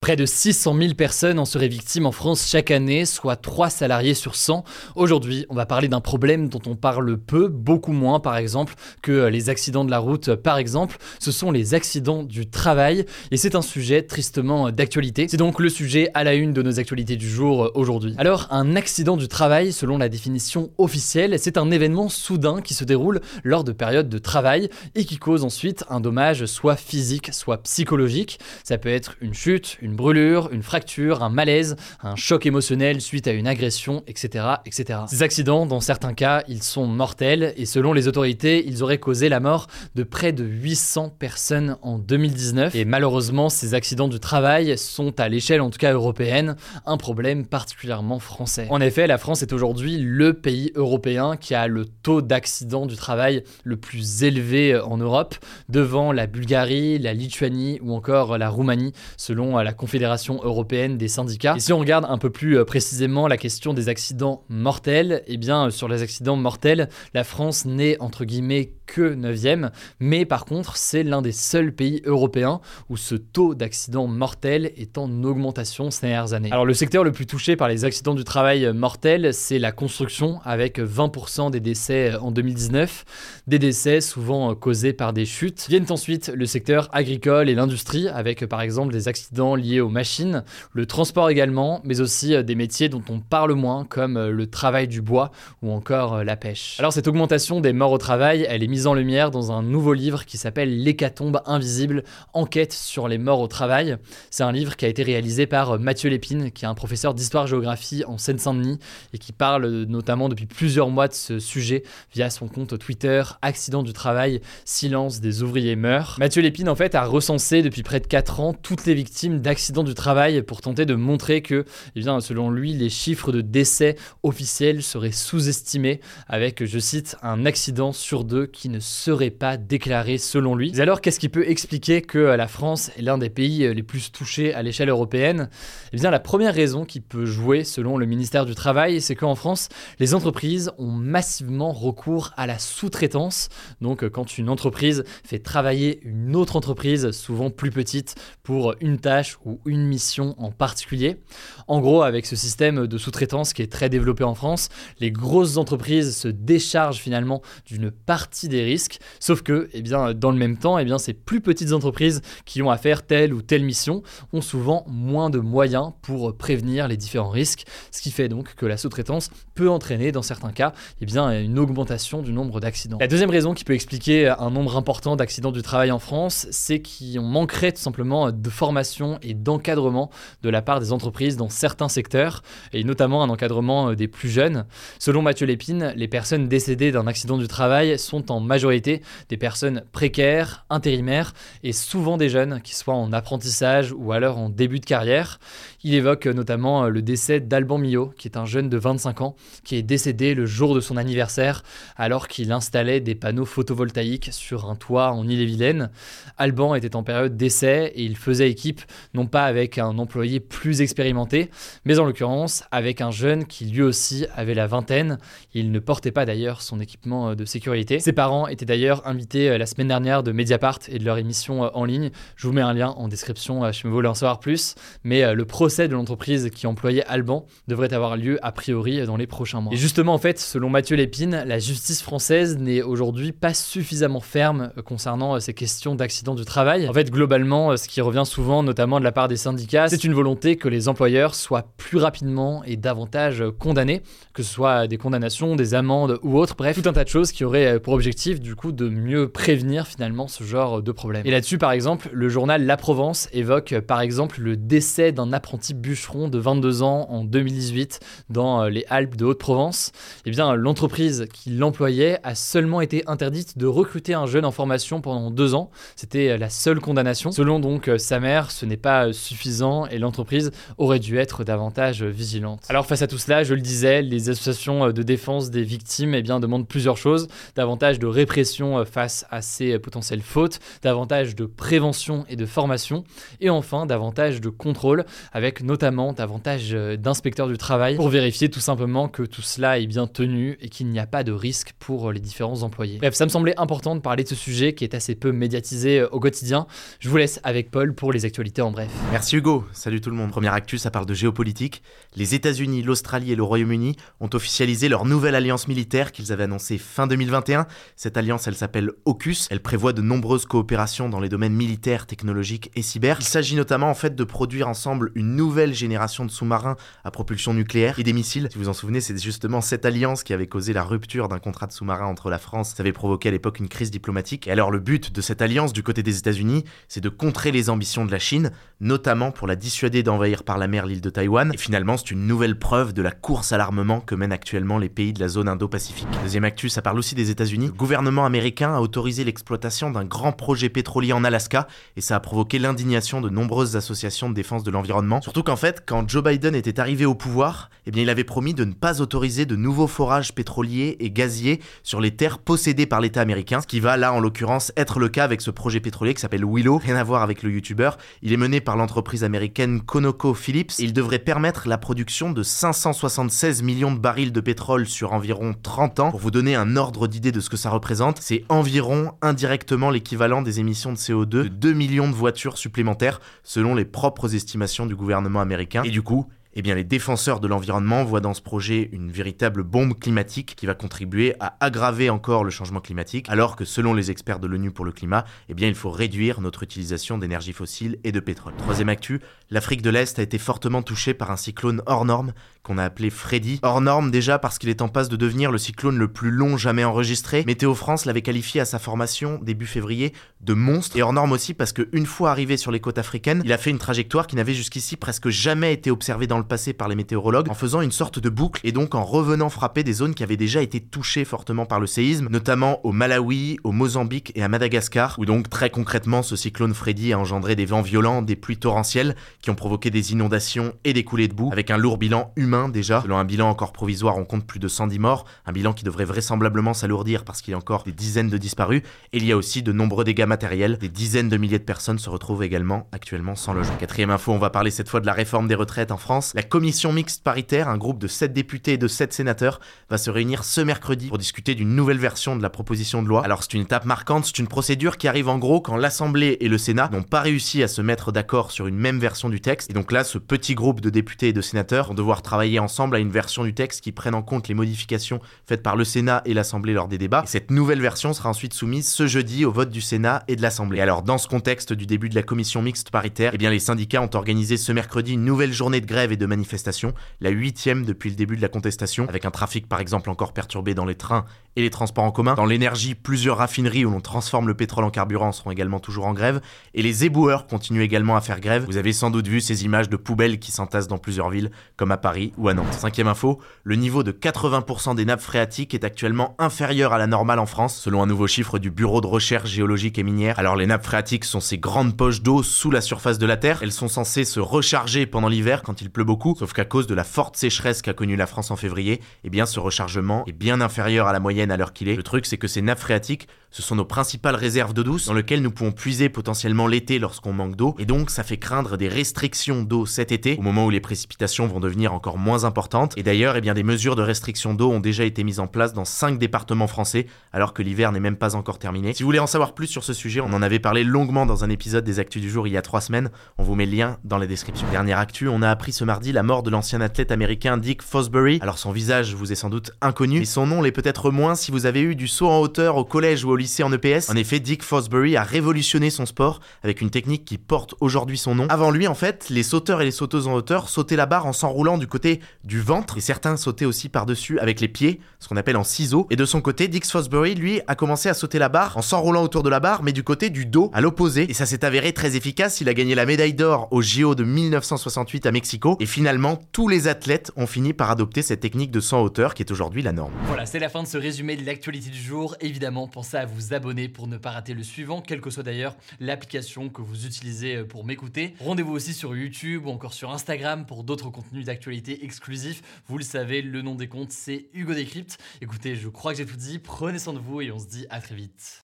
Près de 600 000 personnes en seraient victimes en France chaque année, soit 3 salariés sur 100. Aujourd'hui, on va parler d'un problème dont on parle peu, beaucoup moins par exemple que les accidents de la route par exemple. Ce sont les accidents du travail et c'est un sujet tristement d'actualité. C'est donc le sujet à la une de nos actualités du jour aujourd'hui. Alors, un accident du travail, selon la définition officielle, c'est un événement soudain qui se déroule lors de périodes de travail et qui cause ensuite un dommage soit physique, soit psychologique. Ça peut être une chute, une brûlure, une fracture, un malaise, un choc émotionnel suite à une agression, etc., etc. Ces accidents, dans certains cas, ils sont mortels et selon les autorités, ils auraient causé la mort de près de 800 personnes en 2019. Et malheureusement, ces accidents du travail sont à l'échelle, en tout cas européenne, un problème particulièrement français. En effet, la France est aujourd'hui le pays européen qui a le taux d'accidents du travail le plus élevé en Europe, devant la Bulgarie, la Lituanie ou encore la Roumanie, selon la Confédération européenne des syndicats. Et si on regarde un peu plus euh, précisément la question des accidents mortels, eh bien euh, sur les accidents mortels, la France n'est entre guillemets que 9e, mais par contre c'est l'un des seuls pays européens où ce taux d'accidents mortels est en augmentation ces dernières années. Alors le secteur le plus touché par les accidents du travail mortels, c'est la construction avec 20% des décès en 2019, des décès souvent causés par des chutes. Viennent ensuite le secteur agricole et l'industrie avec par exemple des accidents liés aux machines, le transport également, mais aussi euh, des métiers dont on parle moins comme euh, le travail du bois ou encore euh, la pêche. Alors cette augmentation des morts au travail, elle est mise en lumière dans un nouveau livre qui s'appelle L'hécatombe invisible, enquête sur les morts au travail. C'est un livre qui a été réalisé par Mathieu Lépine, qui est un professeur d'histoire-géographie en Seine-Saint-Denis et qui parle notamment depuis plusieurs mois de ce sujet via son compte Twitter Accident du travail, silence des ouvriers meurent. Mathieu Lépine en fait a recensé depuis près de 4 ans toutes les victimes d'accidents accident du travail pour tenter de montrer que, eh bien, selon lui, les chiffres de décès officiels seraient sous-estimés, avec, je cite, un accident sur deux qui ne serait pas déclaré selon lui. Alors, qu'est-ce qui peut expliquer que la France est l'un des pays les plus touchés à l'échelle européenne? Eh bien, la première raison qui peut jouer, selon le ministère du Travail, c'est qu'en France, les entreprises ont massivement recours à la sous-traitance. Donc, quand une entreprise fait travailler une autre entreprise, souvent plus petite, pour une tâche ou une mission en particulier. En gros, avec ce système de sous-traitance qui est très développé en France, les grosses entreprises se déchargent finalement d'une partie des risques, sauf que, eh bien, dans le même temps, eh bien, ces plus petites entreprises qui ont à faire telle ou telle mission ont souvent moins de moyens pour prévenir les différents risques, ce qui fait donc que la sous-traitance peut entraîner dans certains cas eh bien, une augmentation du nombre d'accidents. La deuxième raison qui peut expliquer un nombre important d'accidents du travail en France, c'est qu'on manquerait tout simplement de formation et d'encadrement de la part des entreprises dans certains secteurs, et notamment un encadrement euh, des plus jeunes. Selon Mathieu Lépine, les personnes décédées d'un accident du travail sont en majorité des personnes précaires, intérimaires, et souvent des jeunes qui soient en apprentissage ou alors en début de carrière. Il évoque notamment euh, le décès d'Alban Millot, qui est un jeune de 25 ans, qui est décédé le jour de son anniversaire alors qu'il installait des panneaux photovoltaïques sur un toit en Ille-et-Vilaine. Alban était en période d'essai et il faisait équipe non pas avec un employé plus expérimenté, mais en l'occurrence avec un jeune qui lui aussi avait la vingtaine. Il ne portait pas d'ailleurs son équipement euh, de sécurité. Ses parents étaient d'ailleurs invités euh, la semaine dernière de Mediapart et de leur émission en ligne. Je vous mets un lien en description si vous voulez en savoir plus, mais le procès de l'entreprise qui employait Alban devrait avoir lieu a priori dans les prochains mois. Et justement, en fait, selon Mathieu Lépine, la justice française n'est aujourd'hui pas suffisamment ferme concernant euh, ces questions d'accident du travail. En fait, globalement, euh, ce qui revient souvent, notamment de la part des syndicats, c'est une volonté que les employeurs soient plus rapidement et davantage condamnés, que ce soit des condamnations, des amendes ou autres, bref, tout un tas de choses qui auraient pour objectif du coup de mieux prévenir finalement ce genre de problème. Et là-dessus, par exemple, le journal La Provence évoque par exemple le décès d'un apprenti bûcheron de 22 ans en 2018 dans les Alpes de Haute-Provence. Eh bien, l'entreprise qui l'employait a seulement été interdite de recruter un jeune en formation pendant deux ans. C'était la seule condamnation. Selon donc sa mère, ce n'est pas suffisant et l'entreprise aurait dû être davantage vigilante. Alors face à tout cela, je le disais, les associations de défense des victimes eh bien, demandent plusieurs choses. Davantage de répression face à ces potentielles fautes, davantage de prévention et de formation, et enfin davantage de contrôle, avec notamment davantage d'inspecteurs du travail pour vérifier tout simplement que tout cela est bien tenu et qu'il n'y a pas de risque pour les différents employés. Bref, ça me semblait important de parler de ce sujet qui est assez peu médiatisé au quotidien. Je vous laisse avec Paul pour les actualités en Merci Hugo, salut tout le monde. Première actu, ça parle de géopolitique. Les États-Unis, l'Australie et le Royaume-Uni ont officialisé leur nouvelle alliance militaire qu'ils avaient annoncée fin 2021. Cette alliance, elle s'appelle AUKUS. Elle prévoit de nombreuses coopérations dans les domaines militaires, technologiques et cyber. Il s'agit notamment en fait de produire ensemble une nouvelle génération de sous-marins à propulsion nucléaire et des missiles. Si vous en souvenez, c'est justement cette alliance qui avait causé la rupture d'un contrat de sous-marin entre la France. Ça avait provoqué à l'époque une crise diplomatique. Et alors le but de cette alliance du côté des États-Unis, c'est de contrer les ambitions de la Chine, notamment pour la dissuader d'envahir par la mer l'île de Taïwan. Et finalement, c'est une nouvelle preuve de la course à l'armement que mènent actuellement les pays de la zone Indo-Pacifique. Deuxième actu, ça parle aussi des États-Unis. Le gouvernement américain a autorisé l'exploitation d'un grand projet pétrolier en Alaska et ça a provoqué l'indignation de nombreuses associations de défense de l'environnement. Surtout qu'en fait, quand Joe Biden était arrivé au pouvoir, eh bien, il avait promis de ne pas autoriser de nouveaux forages pétroliers et gaziers sur les terres possédées par l'État américain, ce qui va là en l'occurrence être le cas avec ce projet pétrolier qui s'appelle Willow, rien à voir avec le youtubeur. Il est mené par l'entreprise américaine ConocoPhillips il devrait permettre la production de 576 millions de barils de pétrole sur environ 30 ans. Pour vous donner un ordre d'idée de ce que ça représente, c'est environ indirectement l'équivalent des émissions de CO2 de 2 millions de voitures supplémentaires selon les propres estimations du gouvernement américain. Et du coup, eh bien, les défenseurs de l'environnement voient dans ce projet une véritable bombe climatique qui va contribuer à aggraver encore le changement climatique, alors que selon les experts de l'ONU pour le climat, eh bien, il faut réduire notre utilisation d'énergie fossile et de pétrole. Troisième actu, l'Afrique de l'Est a été fortement touchée par un cyclone hors norme qu'on a appelé Freddy. Hors norme déjà parce qu'il est en passe de devenir le cyclone le plus long jamais enregistré. Météo France l'avait qualifié à sa formation début février de monstre et hors norme aussi parce qu'une fois arrivé sur les côtes africaines, il a fait une trajectoire qui n'avait jusqu'ici presque jamais été observée dans le passé par les météorologues en faisant une sorte de boucle et donc en revenant frapper des zones qui avaient déjà été touchées fortement par le séisme, notamment au Malawi, au Mozambique et à Madagascar, où donc très concrètement ce cyclone Freddy a engendré des vents violents, des pluies torrentielles qui ont provoqué des inondations et des coulées de boue, avec un lourd bilan humain déjà. Selon un bilan encore provisoire, on compte plus de 110 morts, un bilan qui devrait vraisemblablement s'alourdir parce qu'il y a encore des dizaines de disparus, et il y a aussi de nombreux dégâts matériels, des dizaines de milliers de personnes se retrouvent également actuellement sans logement. Quatrième info, on va parler cette fois de la réforme des retraites en France. La commission mixte paritaire, un groupe de 7 députés et de 7 sénateurs, va se réunir ce mercredi pour discuter d'une nouvelle version de la proposition de loi. Alors c'est une étape marquante, c'est une procédure qui arrive en gros quand l'Assemblée et le Sénat n'ont pas réussi à se mettre d'accord sur une même version du texte. Et donc là, ce petit groupe de députés et de sénateurs vont devoir travailler ensemble à une version du texte qui prenne en compte les modifications faites par le Sénat et l'Assemblée lors des débats. Et cette nouvelle version sera ensuite soumise ce jeudi au vote du Sénat et de l'Assemblée. Alors dans ce contexte du début de la commission mixte paritaire, eh bien les syndicats ont organisé ce mercredi une nouvelle journée de grève de manifestation, la huitième depuis le début de la contestation, avec un trafic par exemple encore perturbé dans les trains et les transports en commun. Dans l'énergie, plusieurs raffineries où l'on transforme le pétrole en carburant seront également toujours en grève. Et les éboueurs continuent également à faire grève. Vous avez sans doute vu ces images de poubelles qui s'entassent dans plusieurs villes, comme à Paris ou à Nantes. Cinquième info, le niveau de 80% des nappes phréatiques est actuellement inférieur à la normale en France, selon un nouveau chiffre du Bureau de recherche géologique et minière. Alors les nappes phréatiques sont ces grandes poches d'eau sous la surface de la Terre. Elles sont censées se recharger pendant l'hiver quand il pleut sauf qu'à cause de la forte sécheresse qu'a connue la France en février, eh bien ce rechargement est bien inférieur à la moyenne à l'heure qu'il est. Le truc c'est que ces nappes phréatiques ce sont nos principales réserves d'eau douce dans lesquelles nous pouvons puiser potentiellement l'été lorsqu'on manque d'eau et donc ça fait craindre des restrictions d'eau cet été au moment où les précipitations vont devenir encore moins importantes et d'ailleurs eh des mesures de restriction d'eau ont déjà été mises en place dans 5 départements français alors que l'hiver n'est même pas encore terminé. Si vous voulez en savoir plus sur ce sujet, on en avait parlé longuement dans un épisode des Actus du jour il y a 3 semaines, on vous met le lien dans la description. Dernière actu, on a appris ce mardi la mort de l'ancien athlète américain Dick Fosbury. Alors son visage vous est sans doute inconnu, mais son nom l'est peut-être moins si vous avez eu du saut en hauteur au collège ou au lycée en EPS. En effet, Dick Fosbury a révolutionné son sport avec une technique qui porte aujourd'hui son nom. Avant lui, en fait, les sauteurs et les sauteuses en hauteur sautaient la barre en s'enroulant du côté du ventre et certains sautaient aussi par-dessus avec les pieds, ce qu'on appelle en ciseaux. Et de son côté, Dick Fosbury, lui, a commencé à sauter la barre en s'enroulant autour de la barre, mais du côté du dos, à l'opposé. Et ça s'est avéré très efficace. Il a gagné la médaille d'or au JO de 1968 à Mexico. Et finalement, tous les athlètes ont fini par adopter cette technique de 100 hauteur qui est aujourd'hui la norme. Voilà, c'est la fin de ce résumé de l'actualité du jour. Évidemment, pensez à vous abonner pour ne pas rater le suivant, quelle que soit d'ailleurs l'application que vous utilisez euh, pour m'écouter. Rendez-vous aussi sur YouTube ou encore sur Instagram pour d'autres contenus d'actualité exclusifs. Vous le savez, le nom des comptes, c'est Hugo Décrypte. Écoutez, je crois que j'ai tout dit. Prenez soin de vous et on se dit à très vite.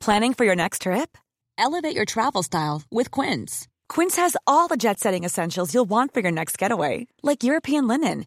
Planning for your next trip? Elevate your travel style with Quince. Quince has all the jet setting essentials you'll want for your next getaway, like European linen,